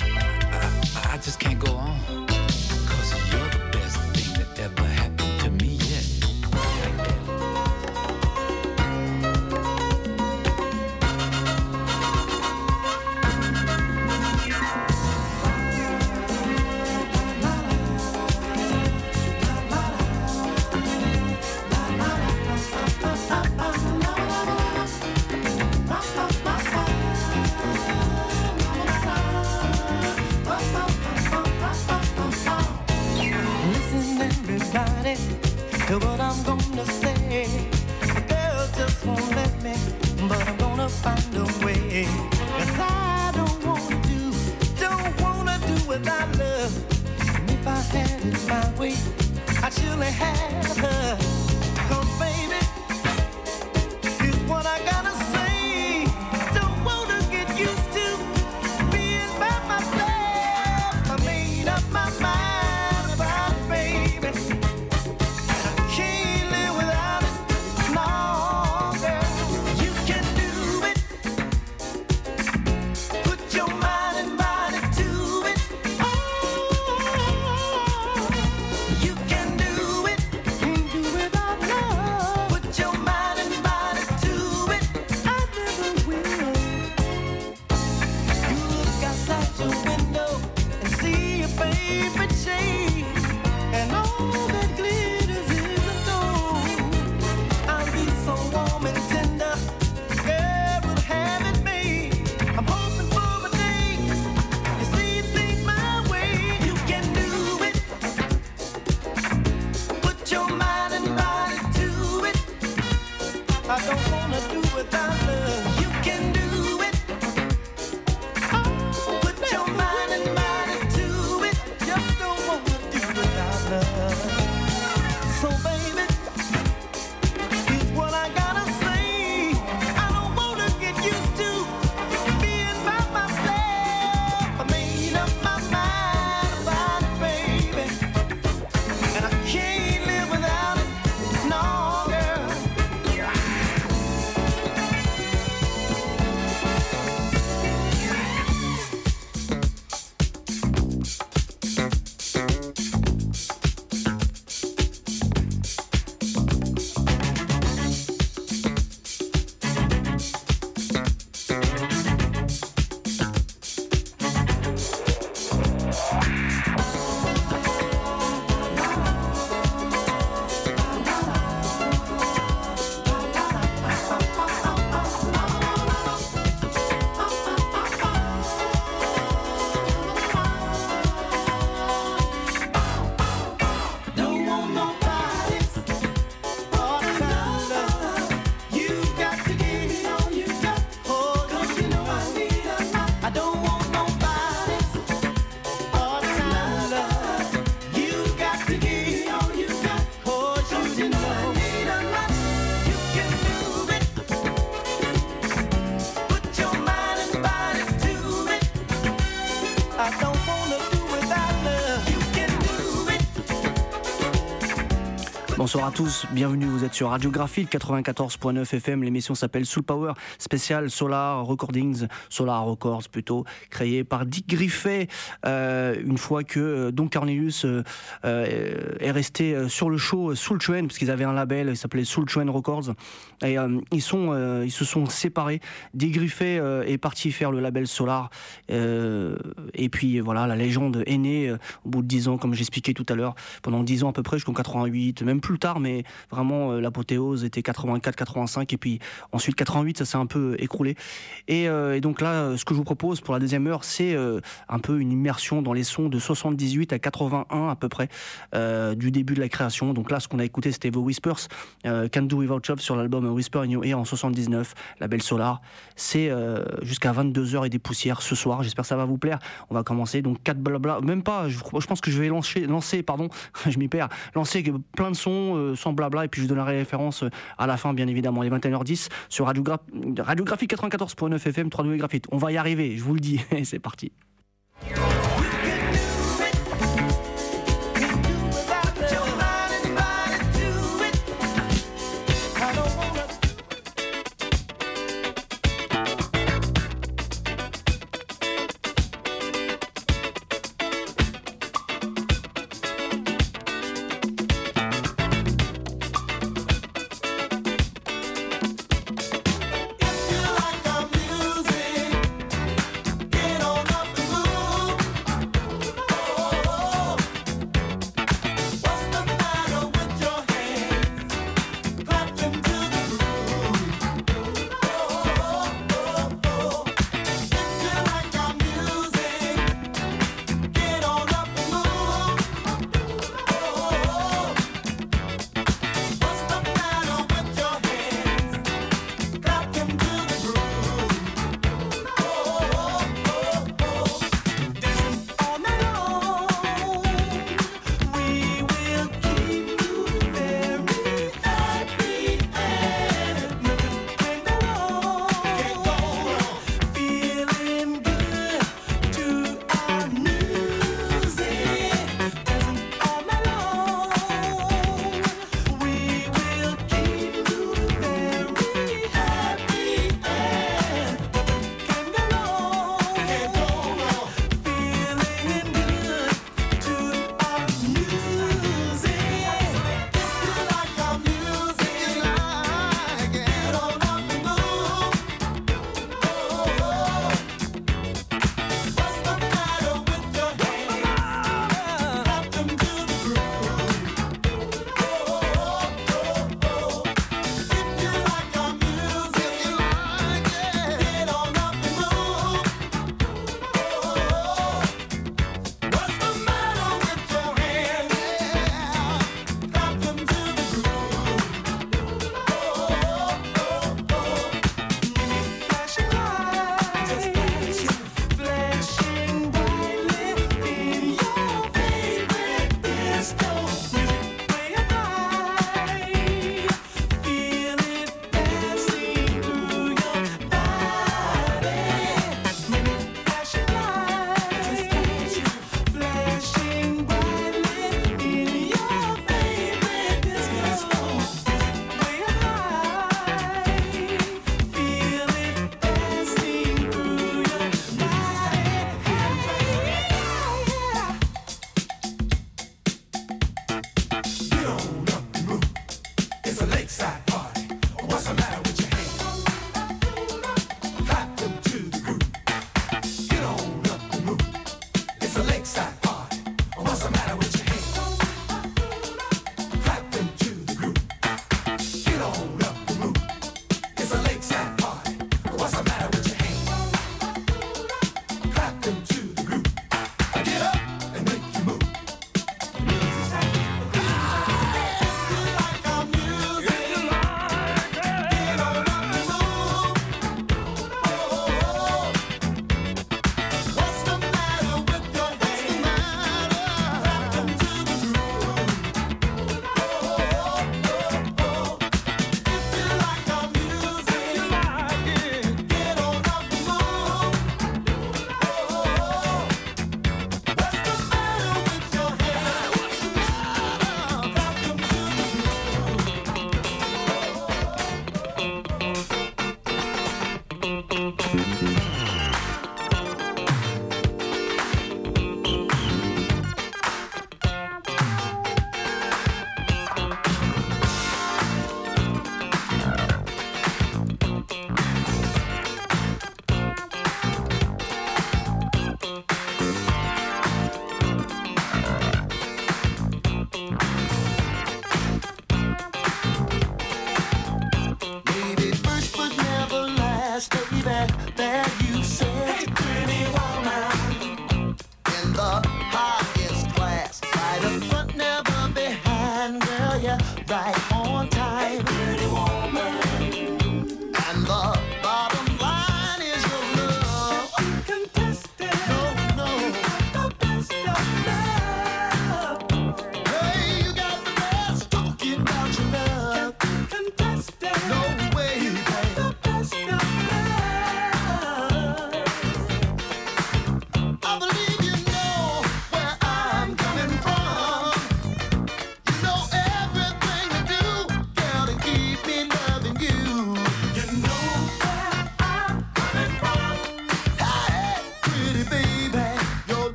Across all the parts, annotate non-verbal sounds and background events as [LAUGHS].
I just can't go on. Bonsoir à tous, bienvenue, vous êtes sur Radiographie 94.9 FM, l'émission s'appelle Soul Power, spécial Solar Recordings, Solar Records plutôt, créé par Dick Griffey, euh, une fois que euh, Don Cornelius euh, euh, est resté sur le show Soul Train, parce qu'ils avaient un label, il s'appelait Soul Train Records, et ils, sont, ils se sont séparés, Dick Griffey est parti faire le label Solar, et puis voilà, la légende est née au bout de 10 ans, comme j'expliquais tout à l'heure, pendant 10 ans à peu près, jusqu'en 88, même plus tard, mais vraiment euh, l'apothéose était 84, 85, et puis ensuite 88, ça s'est un peu écroulé. Et, euh, donc là, euh, ce que je vous propose pour la deuxième heure, c'est un peu une immersion dans les sons de 78 à 81 à peu près, du début de la création. Donc là, ce qu'on a écouté, c'était The Whispers, Can't Do Without Love sur l'album Whisper in Your Ear en 79, la belle Solar. C'est jusqu'à 22h et des poussières ce soir. J'espère que ça va vous plaire. On va commencer donc 4 blabla, même pas, je, je pense que je vais lancer, lancer pardon, [LAUGHS] je m'y perds, lancer plein de sons euh, sans blabla et puis je donnerai référence euh, à la fin bien évidemment, les 21h10 sur Radiogra Radiographie 94.9 FM 3 Graphite. On va y arriver, je vous le dis. [LAUGHS] C'est parti.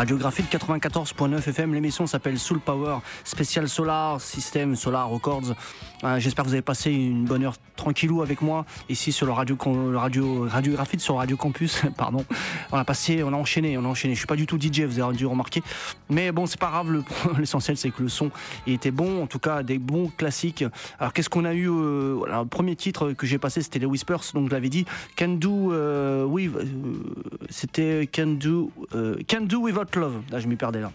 Radiographie 94.9 FM. L'émission s'appelle Soul Power, spécial Solar, système Solar Records. Euh, j'espère que vous avez passé une bonne heure tranquillou avec moi ici sur le radio, le radio radiographie sur Radio Campus. [LAUGHS] Pardon. On a passé, on a enchaîné, on a enchaîné. Je suis pas du tout DJ, vous avez dû remarquer. Mais bon, c'est pas grave. [LAUGHS] L'essentiel, c'est que le son était bon. En tout cas, des bons classiques. Alors, qu'est-ce qu'on a eu euh, Le premier titre que j'ai passé, c'était les Whispers. Donc, je l'avais dit. Can do, euh, oui, c'était Can do, Can do with Love. Là, je m'y perdais là.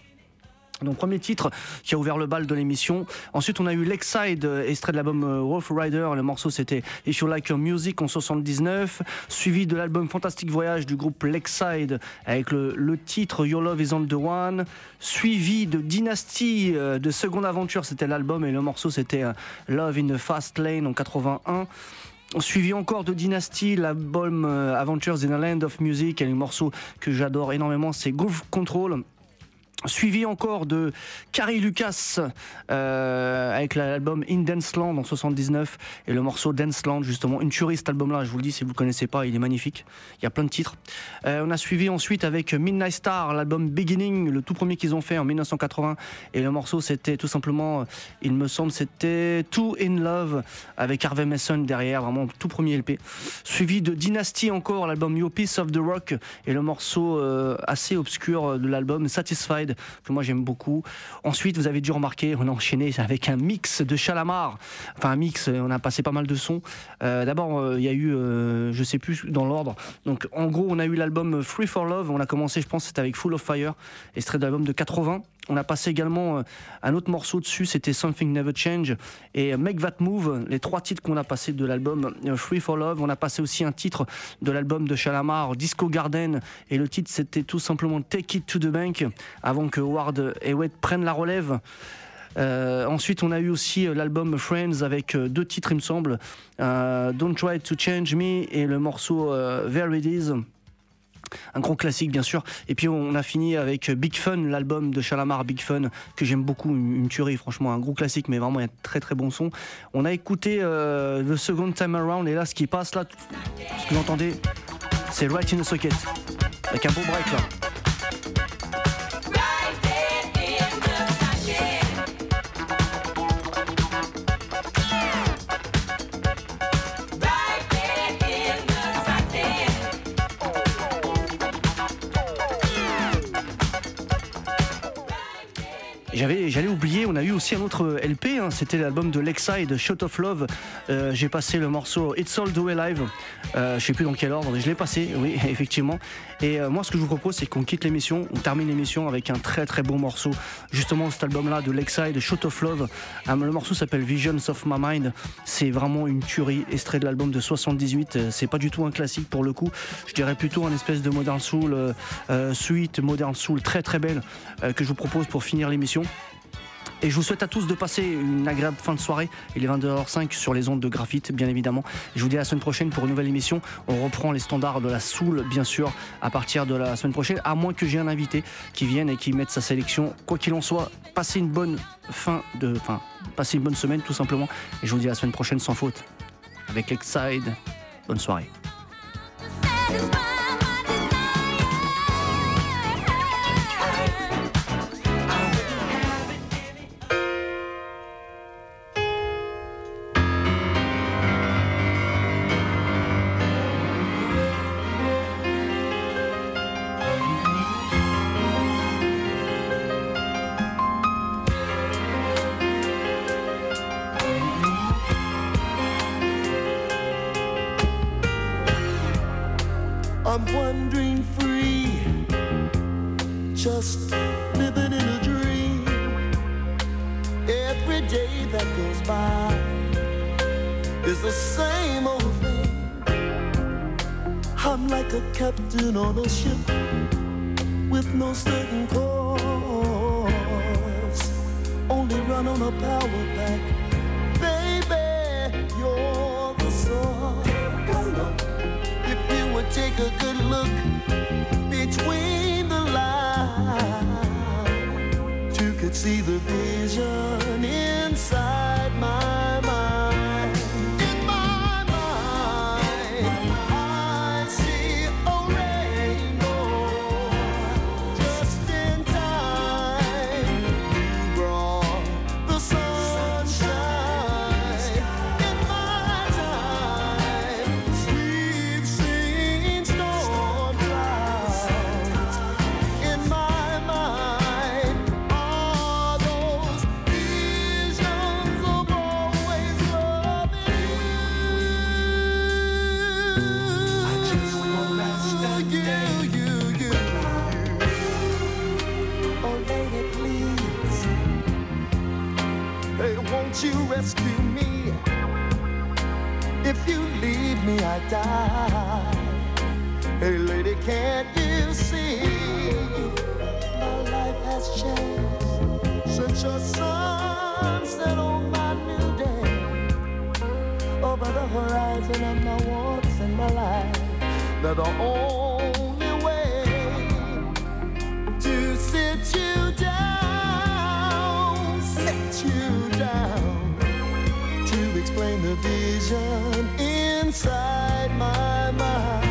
Donc premier titre qui a ouvert le bal de l'émission. Ensuite on a eu Lakeside, euh, extrait de l'album euh, Wolf Rider. Le morceau c'était If You Like Your Music en 79, suivi de l'album Fantastic Voyage du groupe Lakeside avec le, titre Your Love Is On The One, suivi de Dynasty euh, de Seconde Aventure, c'était l'album et le morceau c'était Love in the Fast Lane en 81. Suivi encore de Dynasty, l'album Adventures in a Land of Music, et un morceau que j'adore énormément, c'est Groove Control suivi encore de Carrie Lucas euh, avec l'album In Dance Land en 79 et le morceau Dance Land justement. Une tuerie cet album là je vous le dis si vous le connaissez pas il est magnifique. Il y a plein de titres. Euh, on a suivi ensuite avec Midnight Star l'album Beginning le tout premier qu'ils ont fait en 1980 et le morceau c'était tout simplement il me semble c'était Too In Love avec Harvey Mason derrière vraiment tout premier LP suivi de Dynasty encore l'album Your Piece of the Rock et le morceau euh, assez obscur de l'album Satisfied que moi j'aime beaucoup. Ensuite, vous avez dû remarquer, on a enchaîné avec un mix de Chalamar. Enfin, un mix, on a passé pas mal de sons. Euh, d'abord, euh, il y a eu, euh, je sais plus dans l'ordre. Donc, en gros, on a eu l'album Free for Love. On a commencé, je pense, c'était avec Full of Fire, extrait d'album de 80. On a passé également euh, un autre morceau dessus, c'était Something Never Change et Make That Move, les trois titres qu'on a passé de l'album euh, Free for Love. On a passé aussi un titre de l'album de Chalamar, Disco Garden, et le titre c'était tout simplement Take It to the Bank, avant que Ward et Wade prennent la relève. Euh, ensuite, on a eu aussi l'album Friends avec deux titres, il me semble, Don't Try to Change Me et le morceau Very It un gros classique bien sûr. Et puis on a fini avec Big Fun, l'album de Chalamar Big Fun, que j'aime beaucoup, une, tuerie franchement, un gros classique, mais vraiment a très très bon son. On a écouté euh, The Second Time Around, et là ce qui passe là, ce que vous entendez, c'est Right in the Socket, avec un beau break là. J'avais, j'allais oublier, on a eu aussi un autre LP, hein, c'était l'album de Lexide, Shot of Love. Euh, j'ai passé le morceau It's All the Way Live. Euh, je sais plus dans quel ordre, je l'ai passé, oui, [LAUGHS] effectivement. Et euh, moi, ce que je vous propose, c'est qu'on quitte l'émission, on termine l'émission avec un très très bon morceau. Justement, cet album-là de Lexide, Shot of Love. le morceau s'appelle Visions of My Mind. C'est vraiment une tuerie, extrait de l'album de 78. C'est pas du tout un classique pour le coup. Je dirais plutôt un espèce de modern soul, suite modern soul très très belle que je vous propose pour finir l'émission. Et je vous souhaite à tous de passer une agréable fin de soirée. Il est 22h05 sur les ondes de graphite, bien évidemment. je vous dis à la semaine prochaine pour une nouvelle émission. On reprend les standards de la soul, bien sûr, à partir de la semaine prochaine, à moins que j'ai un invité qui vienne et qui mette sa sélection. Quoi qu'il en soit, passez une bonne fin de, enfin, passez une bonne semaine, tout simplement. Et je vous dis à la semaine prochaine sans faute. Avec Exide. Bonne soirée. Like a captain on a ship with no certain course. Only run on a power pack. Baby, you're the source. If you would take a good look between the lines, you could see the vision inside. I die. Hey, lady, can't you see? My life has changed since your sun set on my new day. Over the horizon and my wants and my life. They're the only way to sit you down, sit you down, to explain the vision inside my mind.